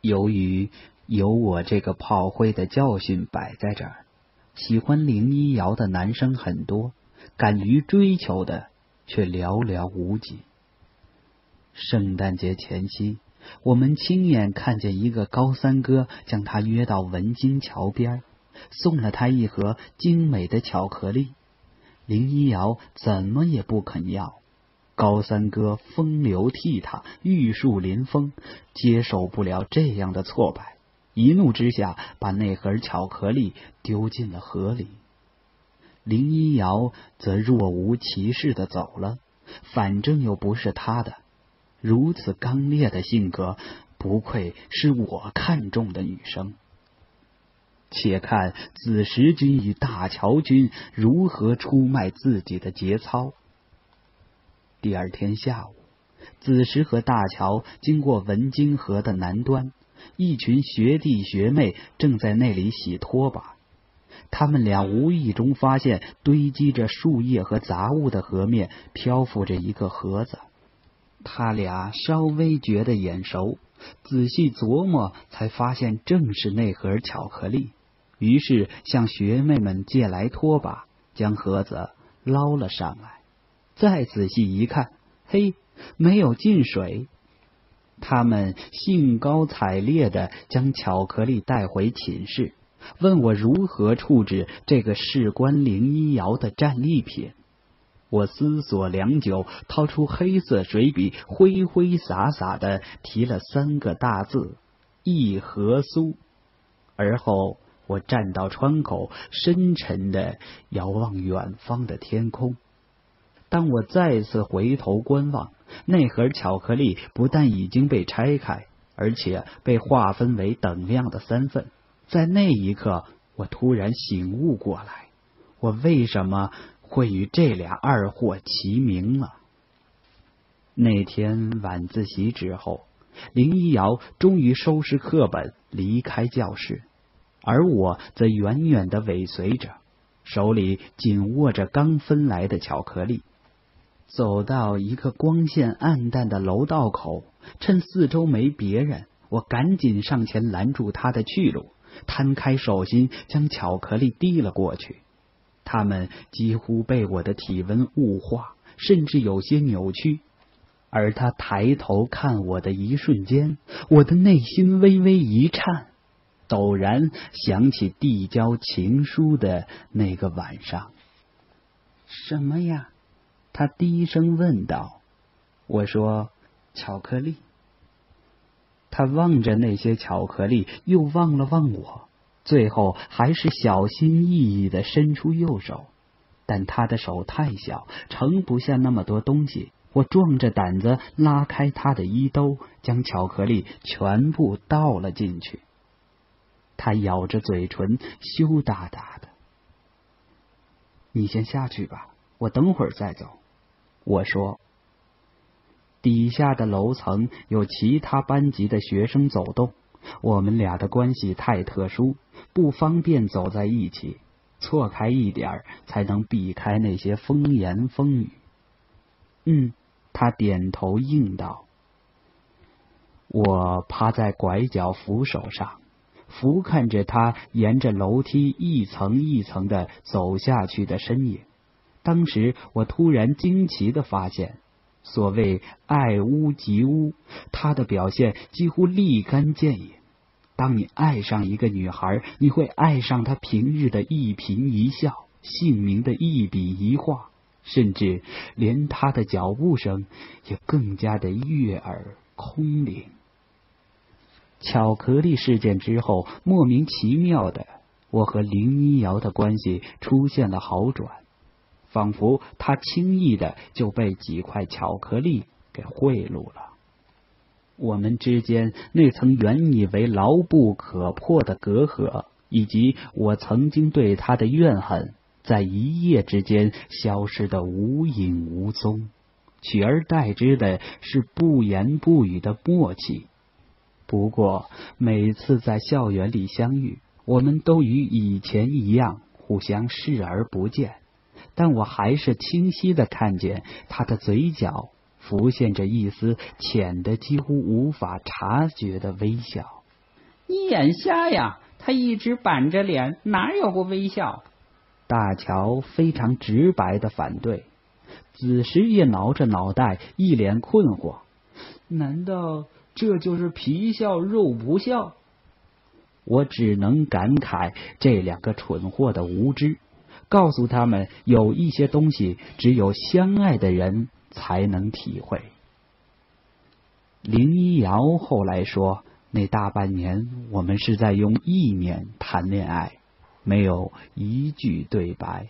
由于有我这个炮灰的教训摆在这儿，喜欢林一瑶的男生很多，敢于追求的却寥寥无几。圣诞节前夕，我们亲眼看见一个高三哥将他约到文津桥边，送了他一盒精美的巧克力。林一瑶怎么也不肯要。高三哥风流倜傥，玉树临风，接受不了这样的挫败，一怒之下把那盒巧克力丢进了河里。林一瑶则若无其事的走了，反正又不是他的。如此刚烈的性格，不愧是我看中的女生。且看子时君与大乔君如何出卖自己的节操。第二天下午，子时和大乔经过文津河的南端，一群学弟学妹正在那里洗拖把。他们俩无意中发现堆积着树叶和杂物的河面漂浮着一个盒子。他俩稍微觉得眼熟，仔细琢磨才发现正是那盒巧克力。于是向学妹们借来拖把，将盒子捞了上来。再仔细一看，嘿，没有进水。他们兴高采烈的将巧克力带回寝室，问我如何处置这个事关林一瑶的战利品。我思索良久，掏出黑色水笔，挥挥洒洒的提了三个大字：“一盒酥。”而后，我站到窗口，深沉的遥望远方的天空。当我再次回头观望，那盒巧克力不但已经被拆开，而且被划分为等量的三份。在那一刻，我突然醒悟过来：我为什么？会与这俩二货齐名了。那天晚自习之后，林一瑶终于收拾课本离开教室，而我则远远的尾随着，手里紧握着刚分来的巧克力。走到一个光线暗淡的楼道口，趁四周没别人，我赶紧上前拦住他的去路，摊开手心将巧克力递了过去。他们几乎被我的体温雾化，甚至有些扭曲。而他抬头看我的一瞬间，我的内心微微一颤，陡然想起递交情书的那个晚上。什么呀？他低声问道。我说：“巧克力。”他望着那些巧克力，又望了望我。最后还是小心翼翼的伸出右手，但他的手太小，盛不下那么多东西。我壮着胆子拉开他的衣兜，将巧克力全部倒了进去。他咬着嘴唇，羞答答的：“你先下去吧，我等会儿再走。”我说：“底下的楼层有其他班级的学生走动。”我们俩的关系太特殊，不方便走在一起，错开一点才能避开那些风言风语。嗯，他点头应道。我趴在拐角扶手上，俯瞰着他沿着楼梯一层一层的走下去的身影。当时我突然惊奇的发现，所谓爱屋及乌，他的表现几乎立竿见影。当你爱上一个女孩，你会爱上她平日的一颦一笑，姓名的一笔一画，甚至连她的脚步声也更加的悦耳空灵。巧克力事件之后，莫名其妙的，我和林一瑶的关系出现了好转，仿佛他轻易的就被几块巧克力给贿赂了。我们之间那层原以为牢不可破的隔阂，以及我曾经对他的怨恨，在一夜之间消失的无影无踪，取而代之的是不言不语的默契。不过，每次在校园里相遇，我们都与以前一样，互相视而不见，但我还是清晰的看见他的嘴角。浮现着一丝浅的、几乎无法察觉的微笑。你眼瞎呀？他一直板着脸，哪有过微笑？大乔非常直白的反对。子时也挠着脑袋，一脸困惑。难道这就是皮笑肉不笑？我只能感慨这两个蠢货的无知，告诉他们有一些东西只有相爱的人才能体会。林一瑶后来说，那大半年我们是在用意念谈恋爱，没有一句对白。